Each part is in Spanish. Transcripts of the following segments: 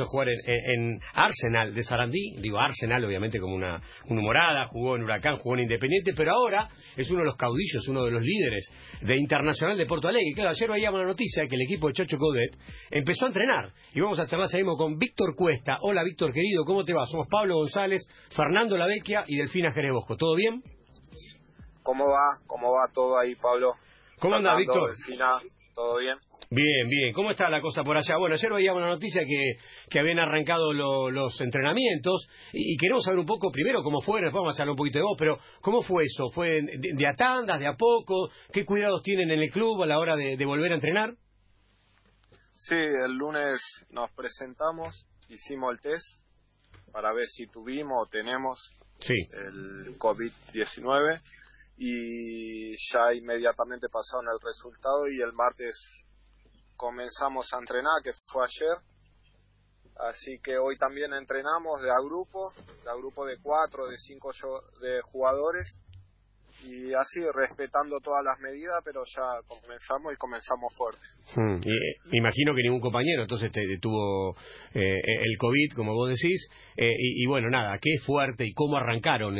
empezó a jugar en, Arsenal de Sarandí, digo Arsenal obviamente como una, una humorada, jugó en Huracán, jugó en Independiente, pero ahora es uno de los caudillos, uno de los líderes de Internacional de Porto Alegre. Claro, ayer veíamos la noticia de que el equipo de Chocho Codet empezó a entrenar y vamos a charlar mismo con Víctor Cuesta. Hola Víctor querido, ¿cómo te va? Somos Pablo González, Fernando Lavecchia y Delfina Gerebosco. ¿Todo bien? ¿Cómo va? ¿Cómo va todo ahí, Pablo? ¿Cómo anda, Víctor? Delfina, ¿todo bien? Bien, bien. ¿Cómo está la cosa por allá? Bueno, ayer veíamos una noticia que, que habían arrancado los entrenamientos y, queremos saber un poco, primero, cómo fue, después vamos a hablar un poquito de vos, pero ¿cómo fue eso? ¿Fue de, a tandas, de a poco? ¿Qué cuidados tienen en el club a la hora de, volver a entrenar? Sí, el lunes nos presentamos, hicimos el test para ver si tuvimos o tenemos el COVID-19 y ya inmediatamente pasaron el resultado y el martes comenzamos a entrenar, que fue ayer. Así que hoy también entrenamos de a grupo, de a grupo de cuatro, de cinco de jugadores y así respetando todas las medidas, pero ya comenzamos y comenzamos fuerte. Hmm, y, eh, imagino que ningún compañero entonces te, tuvo eh, el COVID, como vos decís, eh, y, bueno, nada, qué fuerte y cómo arrancaron,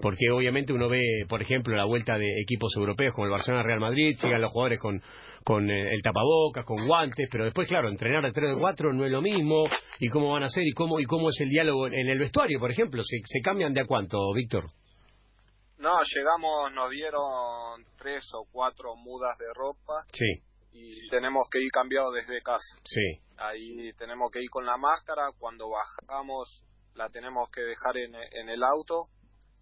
porque obviamente uno ve, por ejemplo, la vuelta de equipos europeos como el Barcelona Real Madrid, llegan los jugadores con, con el tapabocas, con guantes, pero después, claro, entrenar de 3 de 4 no es lo mismo, y cómo van a ser, y cómo, y cómo es el diálogo en el vestuario, por ejemplo, ¿se, se cambian de a cuánto, Víctor? No, llegamos, nos dieron tres o cuatro mudas de ropa. Sí. Y tenemos que ir cambiados desde casa. Sí. Ahí tenemos que ir con la máscara. Cuando bajamos, la tenemos que dejar en, en el auto.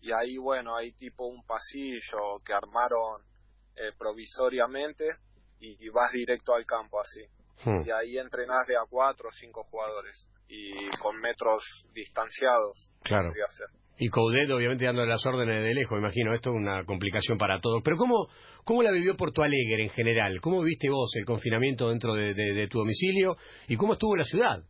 Y ahí, bueno, hay tipo un pasillo que armaron eh, provisoriamente. Y, vas directo al campo así. Hmm. Y ahí entrenás de a cuatro o cinco jugadores. Y con metros distanciados. Claro. Y Coudet, obviamente, dándole las órdenes de lejos, imagino, esto es una complicación para todos. Pero ¿cómo, cómo la vivió Porto Alegre en general? ¿Cómo viste vos el confinamiento dentro de, tu domicilio? ¿Y cómo estuvo la ciudad?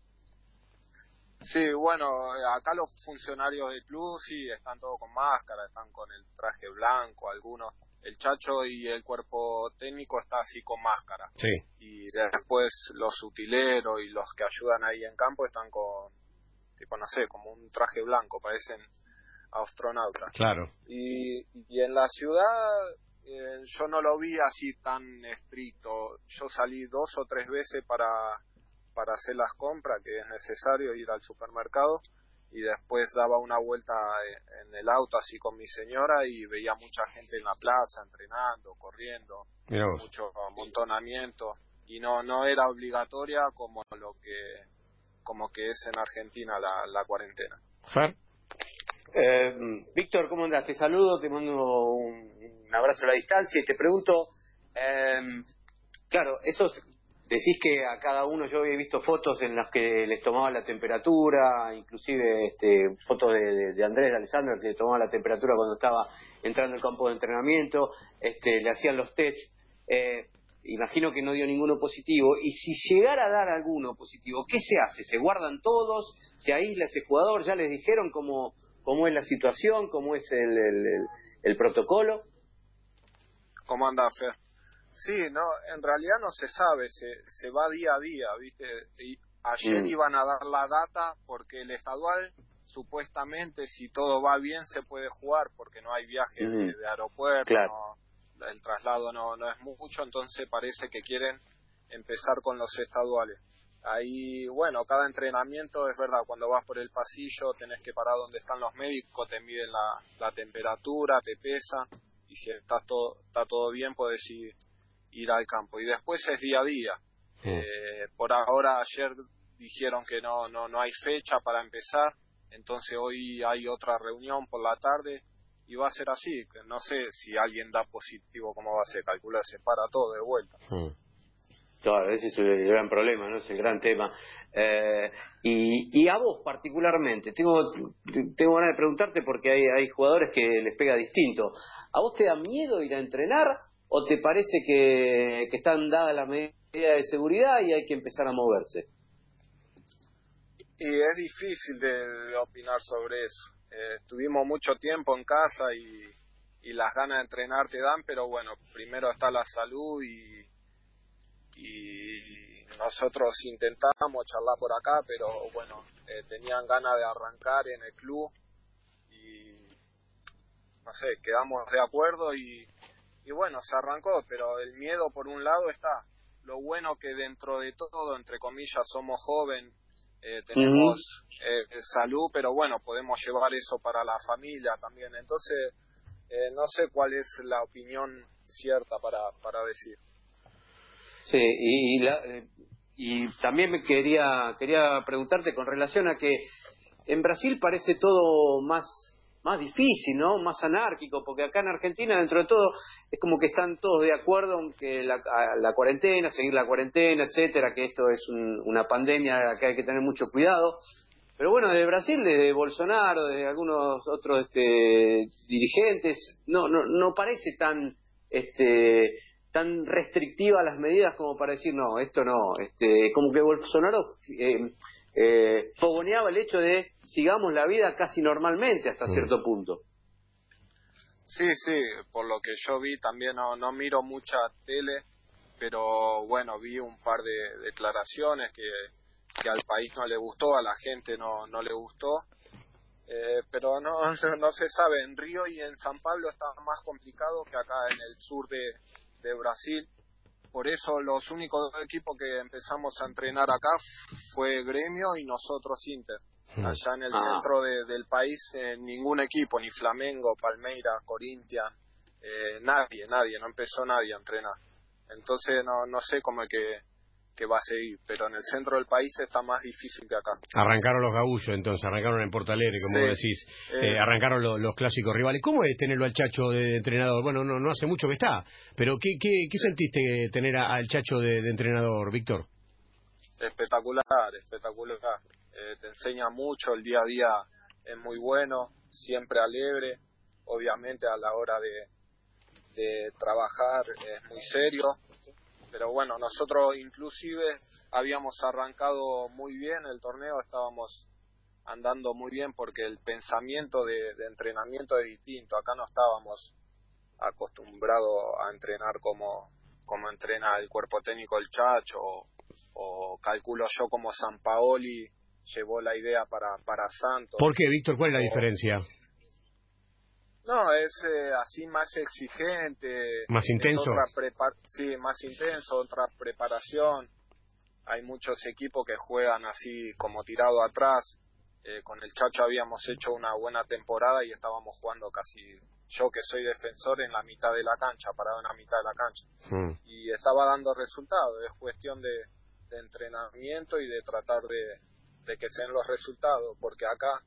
Sí, bueno, acá los funcionarios del club sí están todos con máscara, están con el traje blanco, algunos. El chacho y el cuerpo técnico está así con máscara. Sí. Y después los utileros y los que ayudan ahí en campo están con, tipo, no sé, como un traje blanco, parecen astronautas. Claro. Y, y en la ciudad eh, yo no lo vi así tan estricto. Yo salí dos o tres veces para, para hacer las compras, que es necesario ir al supermercado, y después daba una vuelta en el auto así con mi señora y veía mucha gente en la plaza entrenando, corriendo, mucho amontonamiento y no no era obligatoria como lo que como que es en Argentina la, la cuarentena. Eh, Víctor, ¿cómo andas? Te saludo, te mando un, abrazo a la distancia y te pregunto, eh, claro, esos, decís que a cada uno yo había visto fotos en las que les tomaba la temperatura, inclusive este, fotos de, Andrés de Alessandro que le tomaba la temperatura cuando estaba entrando al campo de entrenamiento, este, le hacían los tests. Eh, imagino que no dio ninguno positivo, y si llegara a dar alguno positivo, ¿qué se hace? ¿Se guardan todos? ¿Se aísla ese jugador? ¿Ya les dijeron cómo, cómo es la situación, cómo es el, el, protocolo. ¿Cómo anda, Fer? Sí, no, en realidad no se sabe, se, se va día a día, ¿viste? Y ayer mm. iban a dar la data porque el estadual, supuestamente, si todo va bien, se puede jugar porque no hay viaje de, mm. aeropuerto, el traslado no, no es mucho, entonces parece que quieren empezar con los estaduales. Ahí, bueno, cada entrenamiento es verdad, cuando vas por el pasillo tenés que parar donde están los médicos, te miden la, la temperatura, te pesan y si estás todo, está todo bien puedes ir, ir al campo. Y después es día a día. Eh, por ahora, ayer dijeron que no, no, no hay fecha para empezar, entonces hoy hay otra reunión por la tarde y va a ser así. No sé si alguien da positivo, cómo va a ser, calcular, se para todo de vuelta. Claro, ese es el gran problema, ¿no? Es el gran tema. Eh, y, y, a vos particularmente, tengo, tengo ganas de preguntarte porque hay, hay jugadores que les pega distinto. ¿A vos te da miedo ir a entrenar o te parece que, que están dadas las medidas de seguridad y hay que empezar a moverse? Y es difícil de, opinar sobre eso. Eh, estuvimos mucho tiempo en casa y, y las ganas de entrenar te dan, pero bueno, primero está la salud y y, nosotros intentamos charlar por acá, pero bueno, eh, tenían ganas de arrancar en el club y no sé, quedamos de acuerdo y, y bueno, se arrancó, pero el miedo por un lado está. Lo bueno que dentro de todo, entre comillas, somos jóvenes, eh, tenemos eh, salud, pero bueno, podemos llevar eso para la familia también. Entonces, eh, no sé cuál es la opinión cierta para, para decir. Sí, y, y, la, y también me quería, quería preguntarte con relación a que en Brasil parece todo más más difícil, ¿no? Más anárquico, porque acá en Argentina, dentro de todo, es como que están todos de acuerdo en que la, la cuarentena, seguir la cuarentena, etcétera, que esto es una pandemia que hay que tener mucho cuidado. Pero bueno, de Brasil, de Bolsonaro, de algunos otros este, dirigentes, no, no, no parece tan, este, tan restrictiva las medidas como para decir, no, esto no, este, como que Bolsonaro eh, eh, fogoneaba el hecho de sigamos la vida casi normalmente hasta cierto punto. Sí, sí, por lo que yo vi también no, no miro mucha tele, pero bueno, vi un par de declaraciones que, que al país no le gustó, a la gente no, no le gustó, eh, pero no, no se sabe, en Río y en San Pablo está más complicado que acá en el sur de, de Brasil, por eso los únicos dos equipos que empezamos a entrenar acá fue Gremio y nosotros Inter. Hmm. Allá en el ah. centro del país eh, ningún equipo, ni Flamengo, Palmeiras, Corinthians, eh, nadie, nadie, no empezó nadie a entrenar. Entonces no, no sé cómo es que que va a seguir, pero en el centro del país está más difícil que acá. Arrancaron los gaullos, entonces, arrancaron en Portalegre, como decís, eh, eh, arrancaron los clásicos rivales. ¿Cómo es tenerlo al Chacho de, entrenador? Bueno, no, no hace mucho que está, pero ¿qué, qué, qué sentiste tener al Chacho de, entrenador, Víctor? Espectacular, espectacular. Eh, te enseña mucho, el día a día es muy bueno, siempre alegre, obviamente a la hora de, de trabajar es muy serio, pero bueno, nosotros inclusive habíamos arrancado muy bien el torneo, estábamos andando muy bien porque el pensamiento de, entrenamiento es distinto, acá no estábamos acostumbrados a entrenar como, como entrena el cuerpo técnico el Chacho o, calculo yo como San Paoli llevó la idea para, para Santos. ¿Por qué, Víctor? ¿Cuál es la diferencia? No, es eh, así más exigente. Más intenso. sí, más intenso, otra preparación. Hay muchos equipos que juegan así como tirado atrás. Eh, con el Chacho habíamos hecho una buena temporada y estábamos jugando casi, yo que soy defensor, en la mitad de la cancha, parado en la mitad de la cancha. Hmm. Y estaba dando resultados. Es cuestión de, de entrenamiento y de tratar de, de que sean los resultados, porque acá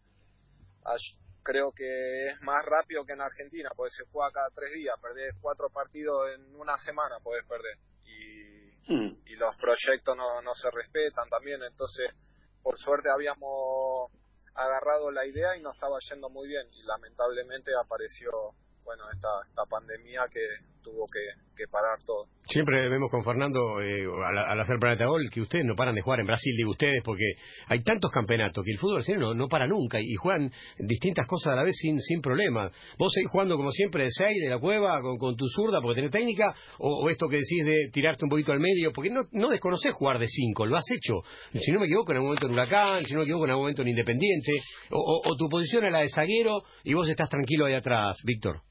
creo que es más rápido que en Argentina, porque se juega cada tres días, perdés cuatro partidos en una semana, puedes perder. Y, hmm. y los proyectos no, no se respetan también, entonces por suerte habíamos agarrado la idea y nos estaba yendo muy bien y lamentablemente apareció bueno esta, esta pandemia que tuvo que, parar todo. Siempre vemos con Fernando, eh, al, hacer Planeta Gol, que ustedes no paran de jugar en Brasil, digo ustedes, porque hay tantos campeonatos que el fútbol brasileño no, para nunca y juegan distintas cosas a la vez sin, sin problema. ¿Vos seguís jugando como siempre de seis, de la cueva, con, tu zurda porque tenés técnica? O, esto que decís de tirarte un poquito al medio? Porque no, no desconocés jugar de cinco, lo has hecho. Si no me equivoco, en algún momento en Huracán, si no me equivoco, en algún momento en Independiente. O, o tu posición es la de zaguero y vos estás tranquilo ahí atrás, Víctor.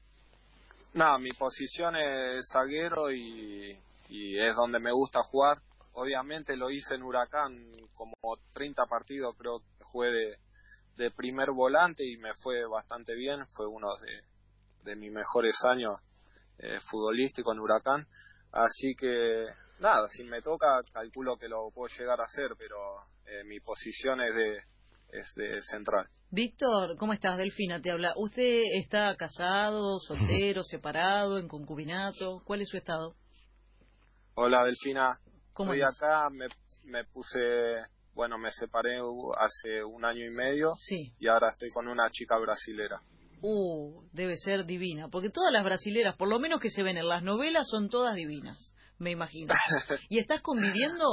No, mi posición es zaguero y, es donde me gusta jugar. Obviamente lo hice en Huracán como 30 partidos, creo que jugué de, primer volante y me fue bastante bien. Fue uno de, mis mejores años eh, futbolísticos en Huracán. Así que nada, si me toca, calculo que lo puedo llegar a hacer, pero eh, mi posición es de, es de central. Víctor, ¿cómo estás? Delfina te habla. ¿Usted está casado, soltero, separado, en concubinato? ¿Cuál es su estado? Hola, Delfina. ¿Cómo Estoy acá, me, me puse, bueno, me separé hace un año y medio sí. y ahora estoy con una chica brasilera. Uh, debe ser divina, porque todas las brasileras, por lo menos que se ven en las novelas, son todas divinas, me imagino. ¿Y estás conviviendo?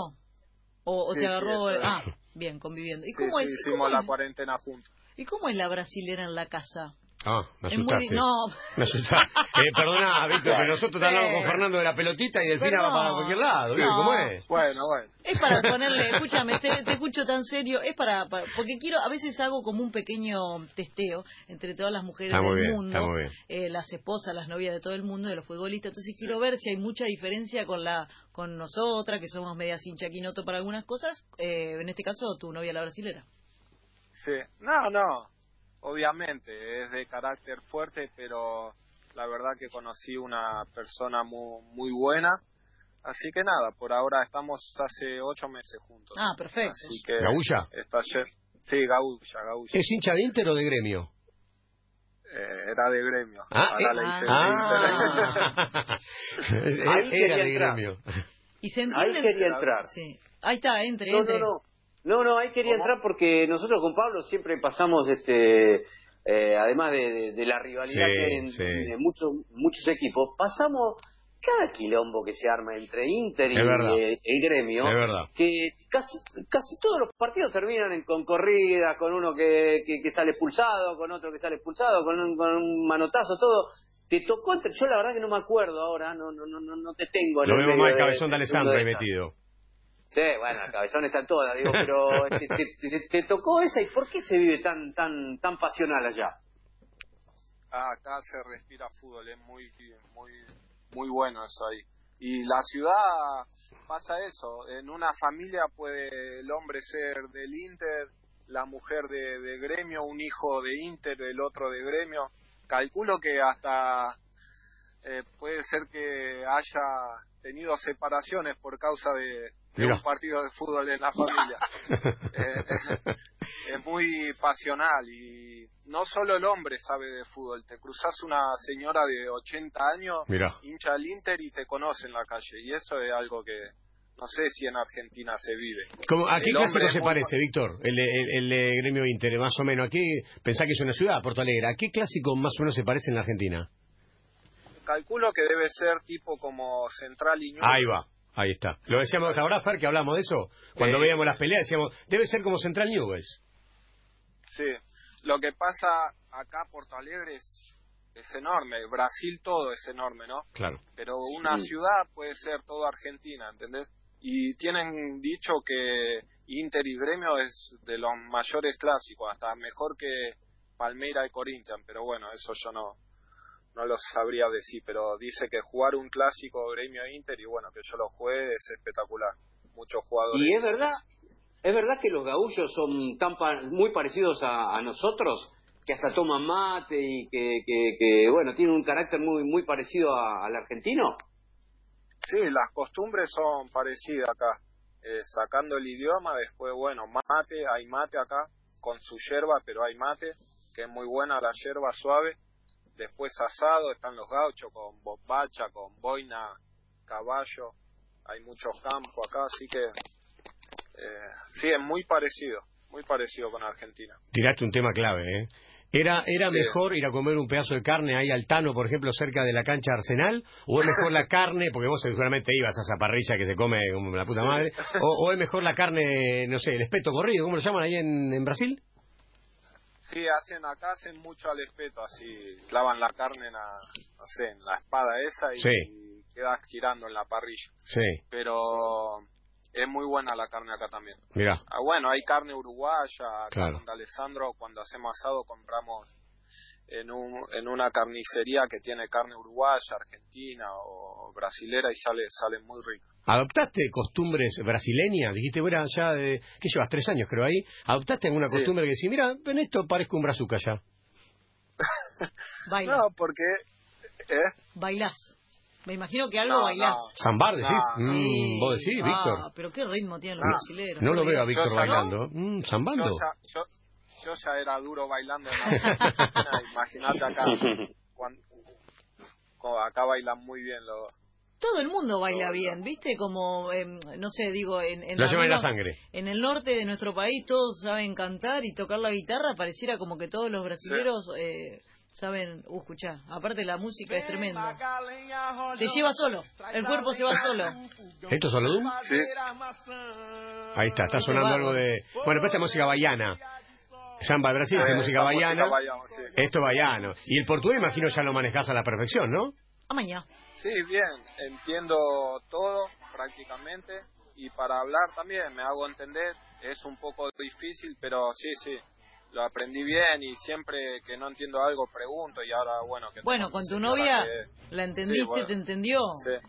¿O, te agarró...? ah, bien, conviviendo. ¿Y cómo es, hicimos la cuarentena juntos. ¿Y cómo es la brasilera en la casa? Ah, me Es muy asustaste. di- no. Me asustaste. Eh, perdona, Víctor, pero nosotros Sí. hablamos con Fernando de la pelotita y Delfina va Perdón. para cualquier lado, ¿viste No. cómo es? Bueno, bueno. Es para ponerle, escúchame, te, te escucho tan serio, es para, para- porque quiero, a veces hago como un pequeño testeo entre todas las mujeres Está muy del bien, mundo, está muy bien. eh, las esposas, las novias de todo el mundo, de los futbolistas, entonces quiero ver si hay mucha diferencia con la con nosotras, que somos medias hinchaquinoto para algunas cosas, eh, en este caso tu novia la brasilera. Sí. No, no. Obviamente, es de carácter fuerte, pero la verdad que conocí una persona muy, muy buena. Así que nada, por ahora estamos hace ocho meses juntos. Ah, perfecto. Así que está lle- Sí, Gaúcha, Gaúcha. ¿Es hincha de Inter o de gremio? Eh, era de gremio. Ah, Ahora eh, le hice ah. Ahí Era quería de gremio. Y se Ahí entienden... quería entrar. Sí. Ahí está, entre, No, entre. no, no. No, no, ahí quería ¿Cómo? entrar porque nosotros con Pablo siempre pasamos, este, eh, además de, de- de la rivalidad Sí, que hay en, sí. en muchos, muchos equipos, pasamos cada quilombo que se arma entre Inter y eh, el gremio, que casi casi todos los partidos terminan en, con corridas, con uno que, que, que sale expulsado, con otro que sale expulsado, con un, con un manotazo, todo. Te tocó, entre- yo la verdad que no me acuerdo ahora, no no no no, no te tengo. en Lo vemos más de- cabezón de Alessandro ahí de metido. Sí, bueno, el cabezón está toda, digo, pero te, te- te- te tocó esa y ¿por qué se vive tan tan tan pasional allá? Ah, acá se respira fútbol, es muy, muy, muy bueno eso ahí. Y la ciudad pasa eso, en una familia puede el hombre ser del Inter, la mujer de, de gremio, un hijo de Inter, el otro de gremio. Calculo que hasta eh, puede ser que haya tenido separaciones por causa de, de un partido de fútbol en la familia. Eh, es, es muy pasional y no solo el hombre sabe de fútbol, te cruzas una señora de 80 años, Mira. hincha del Inter y te conoce en la calle y eso es algo que no sé si en Argentina se vive. ¿Cómo- ¿A qué clásico se muy- parece, Víctor? El, el, gremio Inter, más o menos. ¿A qué, pensá que es una ciudad, Porto Alegre. ¿A qué clásico más o menos se parece en la Argentina? Calculo que debe ser tipo como Central y Newell's. Ahí va, ahí está. Lo decíamos ahora, Fer, que hablamos de eso. Cuando Sí. veíamos las peleas decíamos, debe ser como Central Newells. Sí, lo que pasa acá Porto Alegre es, es enorme, Brasil todo es enorme, ¿no? Claro. pero una ciudad puede ser toda Argentina, ¿entendés? Y tienen dicho que Inter y Gremio es de los mayores clásicos, hasta mejor que Palmeira y Corinthians, pero bueno, eso yo no no lo sabría decir, pero dice que jugar un clásico Gremio Inter y bueno, que yo lo juegue es espectacular. Muchos jugadores. Y es verdad, es verdad que los gaullos son tan pa- muy parecidos a, a nosotros que hasta toman mate y que, que, que, bueno tienen un carácter muy muy parecido a- al argentino. Sí, las costumbres son parecidas acá. Eh, sacando el idioma, después, bueno, mate, hay mate acá, con su yerba, pero hay mate, que es muy buena la yerba suave. Después asado, están los gauchos con bombacha, con boina, caballo. Hay muchos campos acá, así que eh, sí, es muy parecido, muy parecido con Argentina. Tiraste un tema clave, ¿eh? ¿Era, era Sí. mejor ir a comer un pedazo de carne ahí al Tano, por ejemplo, cerca de la cancha Arsenal? ¿O es mejor la carne, porque vos seguramente ibas a esa parrilla que se come como la puta madre? ¿O, o es mejor la carne, no sé, el espeto corrido, ¿cómo lo llaman ahí en, en Brasil? Sí, hacen acá, hacen mucho al espeto, así clavan la carne en la, no sé, en la espada esa y, Sí. y queda girando en la parrilla. Sí, pero es muy buena la carne acá también. mirá. Ah, bueno, hay carne uruguaya, Claro. donde Alessandro cuando hacemos asado compramos en, un, en una carnicería que tiene carne uruguaya, argentina o brasilera y sale sale muy rico. ¿Adoptaste costumbres brasileñas? Dijiste, bueno, ya de... ¿Qué llevas? Tres años, creo, ahí. ¿Adoptaste alguna Sí. costumbre que decís, mira, en esto parezco un brazuca ya? Baila, No, porque ¿eh? bailás. Me imagino que algo No, bailás. no. ¿Zambar decís? No, Mm, ¿Vos decís, Ah, Víctor? pero qué ritmo tienen los No. brasileros. No lo veo a. Víctor Yo bailando. Mm, Yo ¿Zambando? ya, yo, yo ya era duro bailando imagínate acá. acá bailan muy bien los Todo el mundo baila bien, ¿viste? Como, em, no sé, digo, en, en Lo llevan en la sangre. En el norte de nuestro país todos saben cantar y tocar la guitarra, pareciera como que todos los brasileros eh, saben, uh, escuchá, aparte la música es tremenda. Te lleva solo, el cuerpo se va solo. ¿Esto es solo Doom? Sí. Ahí está, está sonando algo de... Bueno, pues esta música baiana. Samba de Brasil, es música baiana. Esto es baiano. Y el portugués, imagino, ya lo manejás a la perfección, ¿no? A mañana. Sí, bien. Entiendo todo prácticamente. Y para hablar también, me hago entender. Es un poco difícil, pero sí, sí lo aprendí bien y siempre que no entiendo algo pregunto y ahora bueno que bueno con tu novia la entendiste te entendió.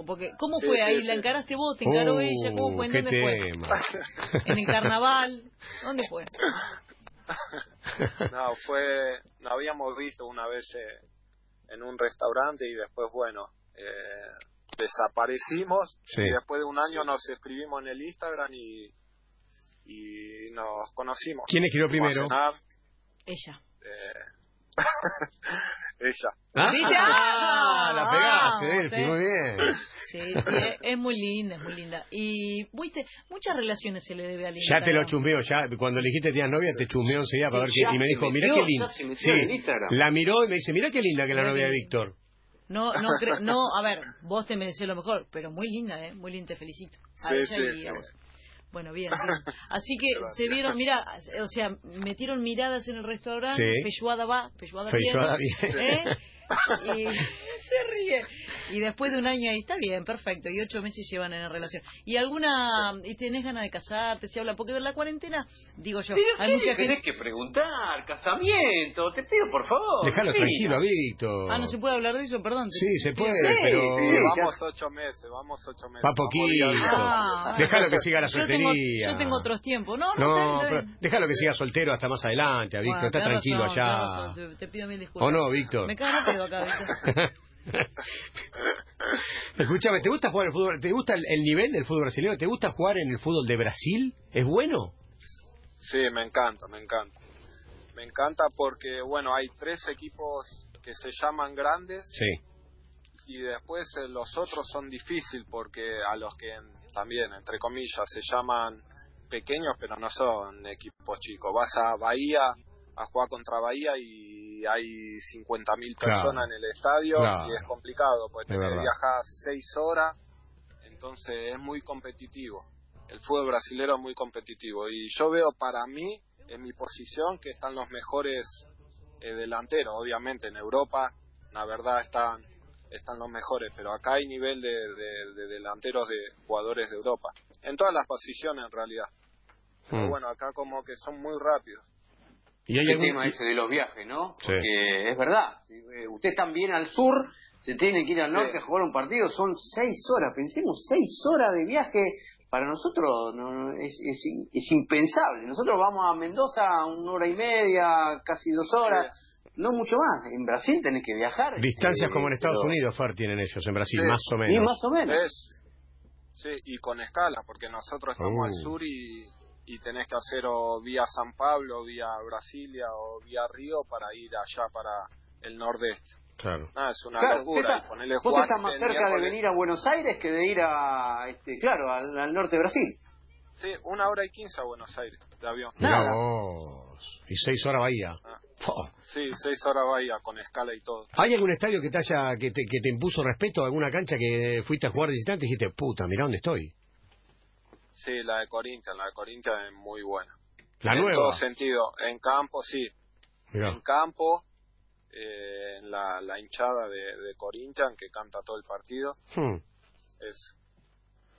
Porque cómo fue ahí la encaraste vos te encaró uh, ella cómo fue dónde fue en el carnaval dónde fue no fue no habíamos visto una vez eh, en un restaurante y después bueno desaparecimos y después de un año nos escribimos en el Instagram y y nos conocimos. ¿Quién escribió primero? Ella. Eh... Ella. ¿Ah? ah la pegaste, sí, muy bien. Sí, sí, es muy linda, es muy linda. Y, viste, muchas relaciones se le debe a Linda. Ya te lo chumbeó, ya cuando le dijiste tía novia, te chumbeó enseguida para ver qué. Y me dijo, mira qué linda. Sí, la miró y me dice, mira qué linda que la novia de Víctor. No, no, no, a ver, vos te mereces lo mejor, pero muy linda, ¿eh? Muy linda, te felicito. A sí, ella sí, y a vos. Bueno, bien, Así que se vieron, mira, o sea, metieron miradas en el restaurante, sí. va, Feyuada, bien. ¿eh? Y se ríe. Y después de un año ahí está bien, perfecto. Y ocho meses llevan en la relación. ¿Y alguna, y tenés ganas de casarte? Se habla, porque en la cuarentena, digo yo, ¿Pero hay mucha tenés que preguntar? Casamiento, te pido por favor. Déjalo tranquilo, Víctor. Ah, no se puede hablar de eso, perdón. Sí, se puede, pero. Sí, vamos ocho meses, vamos ocho meses. Pa' poquito. Ah, déjalo que siga la soltería. Yo tengo, otros tiempos, ¿no? No, no pero déjalo que siga soltero hasta más adelante, Víctor. está tranquilo allá. te, pido mil disculpas. ¿O no, Víctor? Me cago acá. Escúchame, ¿te gusta jugar el fútbol? ¿Te gusta el, nivel del fútbol brasileño? ¿Te gusta jugar en el fútbol de Brasil? ¿Es bueno? Sí, me encanta, me encanta. Me encanta porque, bueno, hay tres equipos que se llaman grandes. Sí. Y después eh, los otros son difíciles porque a los que también, entre comillas, se llaman pequeños, pero no son equipos chicos. Vas a Bahía a jugar contra Bahía y hay 50.000 personas en el estadio y es complicado, porque te viajas seis horas, entonces es muy competitivo. El fútbol brasilero es muy competitivo y yo veo para mí, en mi posición, que están los mejores eh, delanteros. Obviamente en Europa, la verdad, están están los mejores, pero acá hay nivel de, de, delanteros de jugadores de Europa. En todas las posiciones, en realidad. Pero hmm. bueno, acá como que son muy rápidos. Y hay el tema ese de los viajes, ¿no? Porque es verdad, eh, usted también al sur, se tiene que ir al norte a jugar un partido, son seis horas, pensemos, seis horas de viaje, para nosotros no, es, es, impensable. Nosotros vamos a Mendoza una hora y media, casi dos horas. No mucho más. En Brasil tenés que viajar. Distancias como en eh, Estados Unidos, Far, tienen ellos, en Brasil, más o menos. Y más o menos. Sí, y con escala, porque nosotros estamos al uh. sur y y tenés que hacer o vía San Pablo, vía Brasilia o vía Río para ir allá para el nordeste. Claro. Ah, es una locura. vos estás más cerca de venir a Buenos Aires que de ir a, este, claro, al, norte de Brasil. Sí, una hora y quince a Buenos Aires de avión. Nada. Y seis horas Bahía. Ah. Sí, seis horas Bahía con escala y todo. ¿Hay algún estadio que te haya que te, que te impuso respeto? ¿Alguna cancha que fuiste a jugar visitante y dijiste, puta, mira dónde estoy? Sí, la de Corinthians, la de Corinthians es muy buena. La en nueva. En todo sentido, en campo sí. En campo, eh, en la, la hinchada de, de, Corinthians que canta todo el partido. Hmm. Es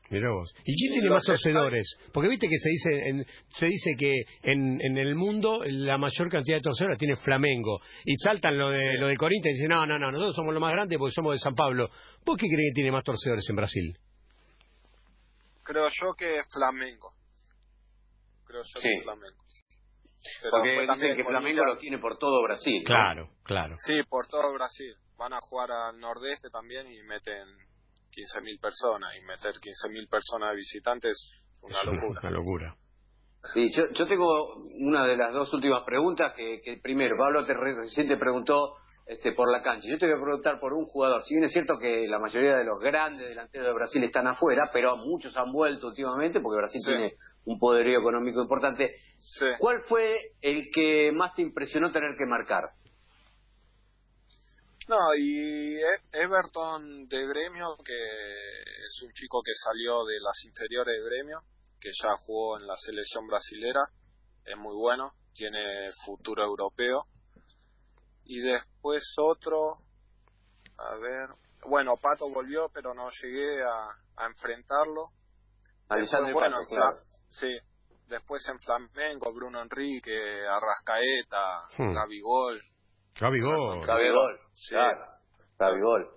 Mira vos. ¿Y quién tiene más torcedores? Porque viste que se dice en, se dice que en, en el mundo la mayor cantidad de torcedores tiene Flamengo. Y saltan lo de, lo de Corinthians y dicen, no, no, no, nosotros somos los más grandes porque somos de San Pablo. ¿Vos qué crees que tiene más torcedores en Brasil? Creo yo que Flamengo. Creo yo que Flamengo. Porque dicen que Flamengo lo tiene por todo Brasil. Claro, claro. Sí, por todo Brasil. Van a jugar al nordeste también y meten 15.000 personas. Y meter 15.000 personas de visitantes es una locura. Una locura. Sí, yo, yo tengo una de las dos últimas preguntas que, que primero, Pablo te recién te preguntó este, por la cancha. Yo te voy a preguntar por un jugador. Si bien es cierto que la mayoría de los grandes delanteros de Brasil están afuera, pero muchos han vuelto últimamente porque Brasil tiene un poderío económico importante. ¿Cuál fue el que más te impresionó tener que marcar? No, y e-, Everton de Gremio, que es un chico que salió de las interiores de Gremio, que ya jugó en la selección brasilera, es muy bueno tiene futuro europeo. Y después otro, a ver, bueno, Pato volvió, pero no llegué a, a enfrentarlo. Después, bueno, Pato, claro. sí. Después en Flamengo, Bruno Enrique, Arrascaeta, Hmm. Gabigol. Gabigol. Gabigol, Sí. claro. Gabigol.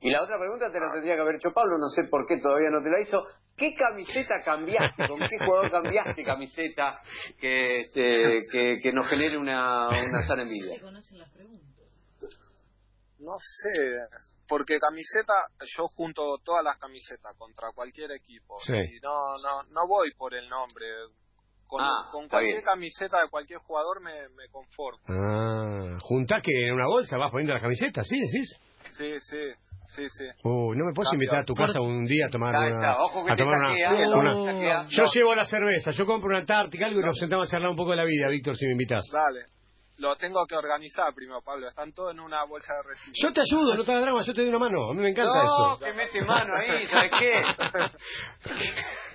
Y la otra pregunta te la tendría que haber hecho Pablo, no sé por qué todavía no te la hizo. ¿Qué camiseta cambiaste? ¿Con qué jugador cambiaste camiseta que, este, que, que nos genere una, una sana envidia? Se conocen las preguntas. No sé, porque camiseta, yo junto todas las camisetas contra cualquier equipo. Sí. Y no, no, no voy por el nombre. Con, Ah, con cualquier bien. camiseta de cualquier jugador me, me conformo. Ah, juntás que en una bolsa vas poniendo las camisetas, ¿sí decís? Sí, sí, sí, sí. Uh, ¿no me puedes Cambio. invitar a tu casa un día a tomar una... ojo que a tomar una- saquea, una- te saquea. Yo No. llevo la cerveza, yo compro una Antártica, algo y nos sentamos a charlar un poco de la vida, Víctor, si me invitas. Dale. Lo tengo que organizar primero, Pablo. Están todos en una bolsa de residuos. Yo te ayudo, no te hagas drama, yo te doy una mano, a mí me encanta No, eso. que mete mano ahí, ¿sabes qué?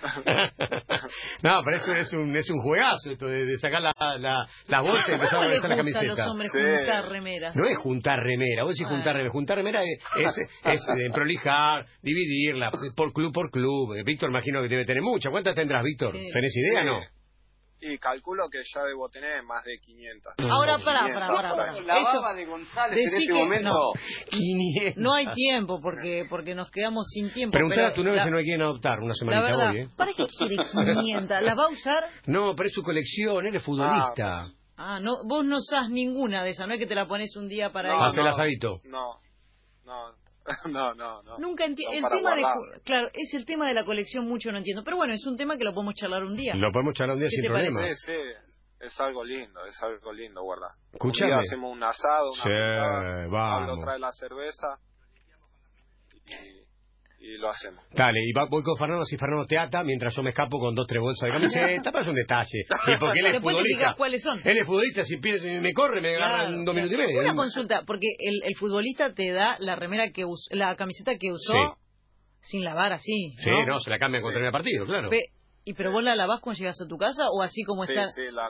no, pero eso es un, es un juegazo esto de, de sacar la, la, la bolsa y empezar a ¿Cómo les organizar la gusta a los camiseta. hombres Sí. juntar remeras? No es juntar remera, vos decís Ah. juntar remera. Juntar remera es, es, es, eh, prolijar, dividirla, por club por club. Eh, Víctor imagino que debe tener mucha. ¿Cuántas tendrás, Víctor? Sí. ¿Tenés idea, Sí. no? Y calculo que ya debo tener más de 500. Ahora, pará, 500 pará, pará, por pará. ahí. La Esto- baba de González en este que- momento. no. 500. No hay tiempo porque porque nos quedamos sin tiempo. Preguntá pero a tu novia la- si no la quieren adoptar una La semanita verdad, hoy, ¿eh? ¿para qué quiere 500? ¿Las va a usar? No, pero es su colección, él es futbolista. Ah, no, vos no usás ninguna de esas, no es que te la pones un día para No, ir. Hace el asadito. No, no, no, no, no. Nunca entiendo. El tema de. guardar. Claro, es el tema de la colección, mucho no entiendo. Pero bueno, es un tema que lo podemos charlar un día. Lo podemos charlar un día ¿Qué sin te parece? problema. Sí, sí, es algo lindo, es algo lindo, guarda. Escuchame. Un día hacemos un asado, una Sí, vamos. Pablo trae la cerveza y, y lo hacemos. Dale, y va- voy con Fernando, si Fernando te ata, mientras yo me escapo con dos, tres bolsas de camiseta, pero es un detalle. Y porque él es Después futbolista. cuáles son. Él es futbolista, si pide- si me corre, me agarra Claro, en dos claro. minutos y medio. Una consulta, porque el, el futbolista te da la remera que us- la camiseta que usó sin lavar así. Sí, no, se la cambian contra el partido, claro. Pe- ¿Y pero vos la lavás cuando llegas a tu casa o así como Sí, está? sí, la,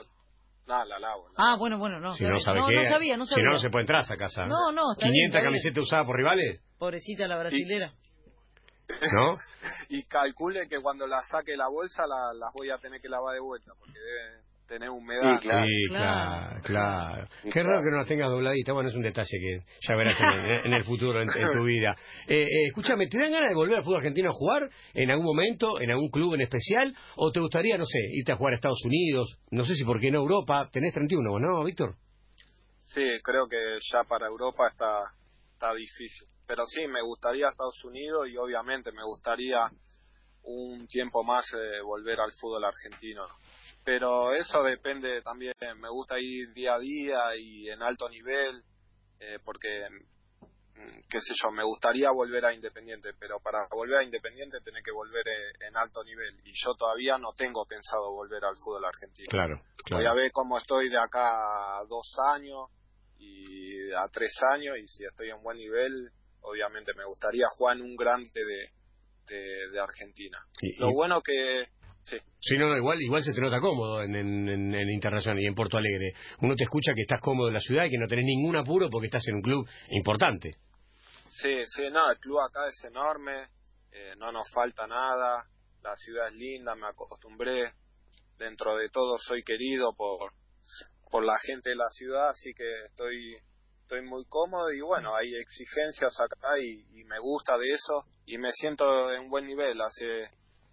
no, la lavo. la Ah, bueno, bueno, no. Si no sabe no, qué. no sabía, no sabía. Si no, no se puede entrar a esa casa. No, no, está 500 bien, está bien. camisetas usadas por rivales, Pobrecita la brasilera. ¿No? Y calcule que cuando la saque la bolsa la- las voy a tener que lavar de vuelta porque debe tener humedad. Sí, claro. Sí, Claro. claro. Sí, Qué claro. raro que no las tengas dobladitas. Bueno, es un detalle que ya verás en el, en el futuro, en, en tu vida. Eh, eh, escúchame, ¿te dan ganas de volver al fútbol argentino a jugar en algún momento, en algún club en especial? ¿O te gustaría, no sé, irte a jugar a Estados Unidos? No sé si por qué no Europa. Tenés 31, vos, ¿no, Víctor? Sí, creo que ya para Europa está, está difícil. Pero sí, me gustaría Estados Unidos y obviamente me gustaría un tiempo más eh, volver al fútbol argentino. Pero eso depende también, me gusta ir día a día y en alto nivel, eh, porque, mm, qué sé yo, me gustaría volver a Independiente, pero para volver a Independiente tenés que volver eh, en alto nivel. Y yo todavía no tengo pensado volver al fútbol argentino. Claro, Voy a ver cómo estoy de acá a dos años y a tres años y si estoy en buen nivel, obviamente me gustaría jugar en un grande de, de, de Argentina. Y- Lo y- bueno que, sí, Sí, no, no, igual, igual se te nota cómodo en, en, en- en Internacional y en Porto Alegre. Uno te escucha que estás cómodo en la ciudad y que no tenés ningún apuro porque estás en un club importante. sí, sí, no, el club acá es enorme, eh, no nos falta nada, la ciudad es linda, me acostumbré, dentro de todo soy querido por, por la gente de la ciudad, así que estoy estoy muy cómodo y bueno, hay exigencias acá y, y me gusta de eso y me siento en buen nivel. Hace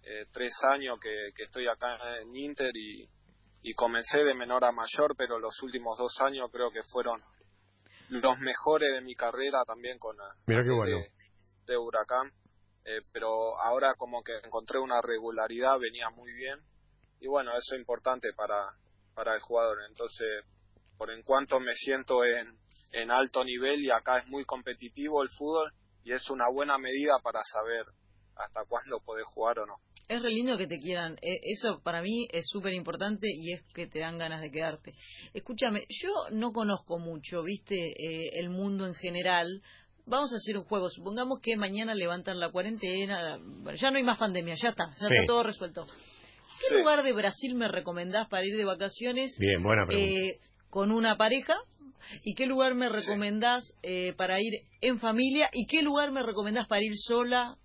eh, tres años que, que estoy acá en Inter y, y comencé de menor a mayor, pero los últimos dos años creo que fueron los mejores de mi carrera también con qué de- de Huracán. Eh, pero ahora como que encontré una regularidad, venía muy bien y bueno, eso es importante para, para el jugador. Entonces, por en cuanto me siento en, en alto nivel y acá es muy competitivo el fútbol y es una buena medida para saber hasta cuándo podés jugar o no. Es re lindo que te quieran. Eh, Eso para mí es súper importante y es que te dan ganas de quedarte. Escúchame, yo no conozco mucho, viste, eh, el mundo en general. Vamos a hacer un juego. Supongamos que mañana levantan la cuarentena. Bueno, ya no hay más pandemia, ya está, ya Sí. está todo resuelto. ¿Qué lugar de Brasil me recomendás para ir de vacaciones? Bien, buena pregunta. Eh, con una pareja ¿Y qué lugar me recomendás eh, para ir en familia? ¿Y qué lugar me recomendás para ir sola,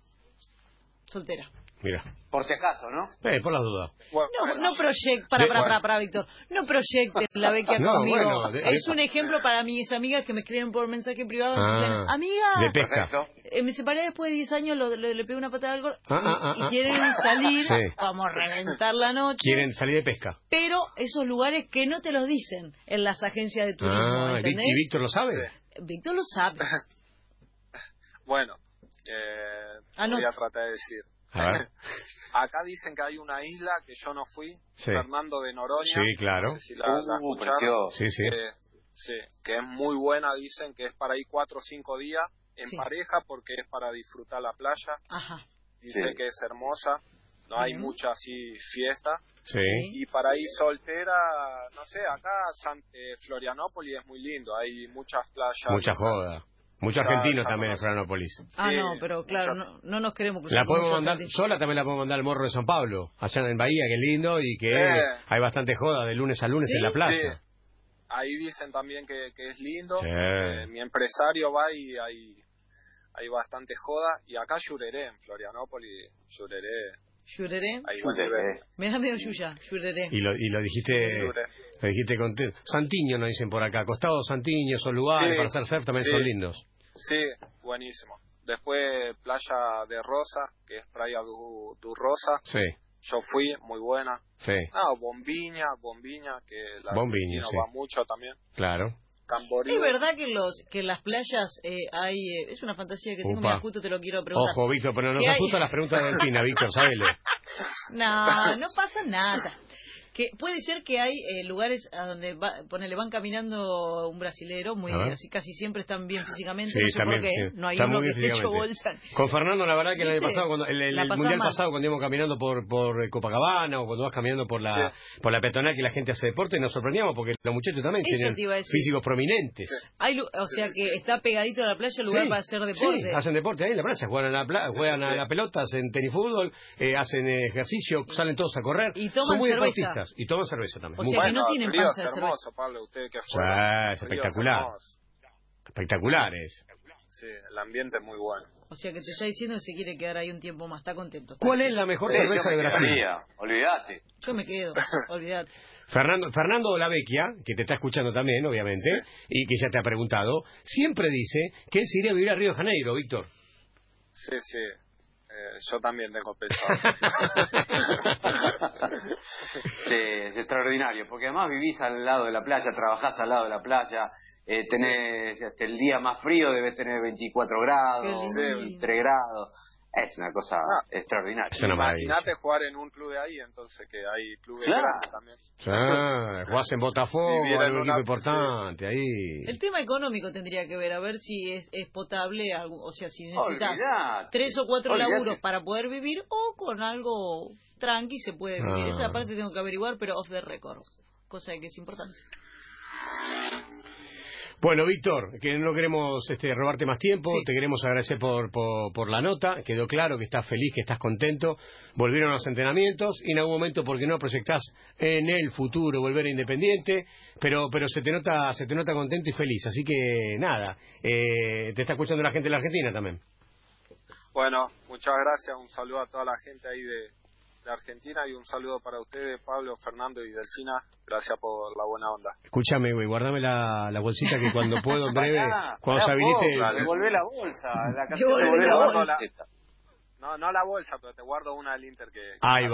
soltera? Mira. Por si acaso, ¿no? Eh, por las dudas. no, no proyecten, para, para, para, para, Víctor, no proyecten la beca conmigo. es un ejemplo para mis amigas que me escriben por mensaje privado y dicen, ah, amiga, de pesca. Eh, me separé después de 10 años, lo, le pego una patada al gol ah, y, ah, quieren salir, vamos a reventar la noche. Quieren salir de pesca. Pero esos lugares que no te los dicen en las agencias de turismo, ¿entendés? ¿Y Víctor lo sabe? Víctor lo sabe. bueno, eh, voy a tratar de decir. Acá dicen que hay una isla que yo no fui, Fernando de Noroña. Sí, claro. si la, uh, sí, sí. sí, que es muy buena, dicen que es para ir cuatro o cinco días en pareja porque es para disfrutar la playa. Ajá. Dice que es hermosa, no hay mucha así fiesta. Sí. Y para ir soltera, no sé, acá San, eh, Florianópolis es muy lindo, hay muchas playas. Mucha joda. Muchos argentinos también en Florianópolis. Ah, no, pero claro, no, nos queremos La podemos mandar, sola también la podemos mandar al Morro de San Pablo, allá en Bahía, que es lindo y que hay bastante joda de lunes a lunes en la playa. Ahí dicen también que, es lindo. Eh, mi empresario va y hay, hay bastante joda. Y acá Llureré, en Florianópolis, Llureré. ¿Llureré? Me da medio yuya, Llureré. Y lo, y lo dijiste... Lo dijiste contento. Santiño nos dicen por acá. Costado Santiño, son lugares para hacer surf también son lindos. Sí, buenísimo. Después Playa de Rosa, que es Playa du, Rosa. Sí. Yo fui, muy buena. Sí. Ah, Bombiña, Bombiña, que la Bombiña, va mucho también. Claro. Camboriú. Es verdad que los que las playas eh, hay eh, es una fantasía que tengo, mira, justo te lo quiero preguntar. Ojo, Víctor, pero no te asustan las preguntas de Delfina, Víctor, sábelo. No, no pasa nada que puede ser que hay eh, lugares a donde va, ponele, van caminando un brasilero, muy así casi siempre están bien físicamente, no sé por qué, no hay uno que esté hecho bolsa. Con Fernando, la verdad que el año pasado, cuando, el, mundial pasado, cuando íbamos caminando por, por Copacabana o cuando vas caminando por la, por la peatonal que la gente hace deporte, nos sorprendíamos porque los muchachos también tienen físicos prominentes. Hay, o sea que está pegadito a la playa el lugar para hacer deporte. Sí, hacen deporte ahí en la playa, juegan a la, juegan a la pelota, hacen tenis fútbol, eh, hacen ejercicio, salen todos a correr. Y toman Son muy cerveza. Deportistas y toman cerveza también. O sea que no tienen panza de cerveza. Pablo, usted que fue. es espectacular. Espectaculares. Sí, el ambiente es muy bueno. O sea que te está diciendo que se quiere quedar ahí un tiempo más, está contento. ¿Cuál es la mejor cerveza de Brasil? Olvídate. Yo me quedo, olvídate. Fernando, Fernando Vecchia, que te está escuchando también, obviamente, y que ya te ha preguntado, siempre dice que él se iría a vivir a Río de Janeiro, Víctor. Sí, sí. Eh, yo también tengo pensado. sí, es extraordinario, porque además vivís al lado de la playa, trabajás al lado de la playa, eh, tenés hasta el día más frío debes tener 24 grados, 23 grados. Es una cosa ah, extraordinaria. Imagínate jugar en un club de ahí, entonces que hay clubes grandes también. Ah, jugás en Botafogo, en un equipo importante, ahí. El tema económico tendría que ver, a ver si es, es potable, o sea, si necesitas tres o cuatro laburos para poder vivir o con algo tranqui se puede vivir. Esa ah. parte tengo que averiguar, pero off the record, cosa que es importante. Bueno, Víctor, que no queremos este, robarte más tiempo, te queremos agradecer por, por, la nota, quedó claro que estás feliz, que estás contento, volvieron los entrenamientos y en algún momento, porque no proyectás en el futuro volver a Independiente, pero, pero se, te nota, se te nota contento y feliz, así que nada, eh, te está escuchando la gente de la Argentina también. Bueno, muchas gracias, un saludo a toda la gente ahí de, de Argentina y un saludo para ustedes, Pablo, Fernando y Delfina. Gracias por la buena onda. Escúchame, güey, guárdame la, la bolsita que cuando puedo, en breve, cuando se habilite... devolvé la bolsa, la canción devolvé la bolsa. No, no la bolsa, pero te guardo una del Inter que... Ahí va.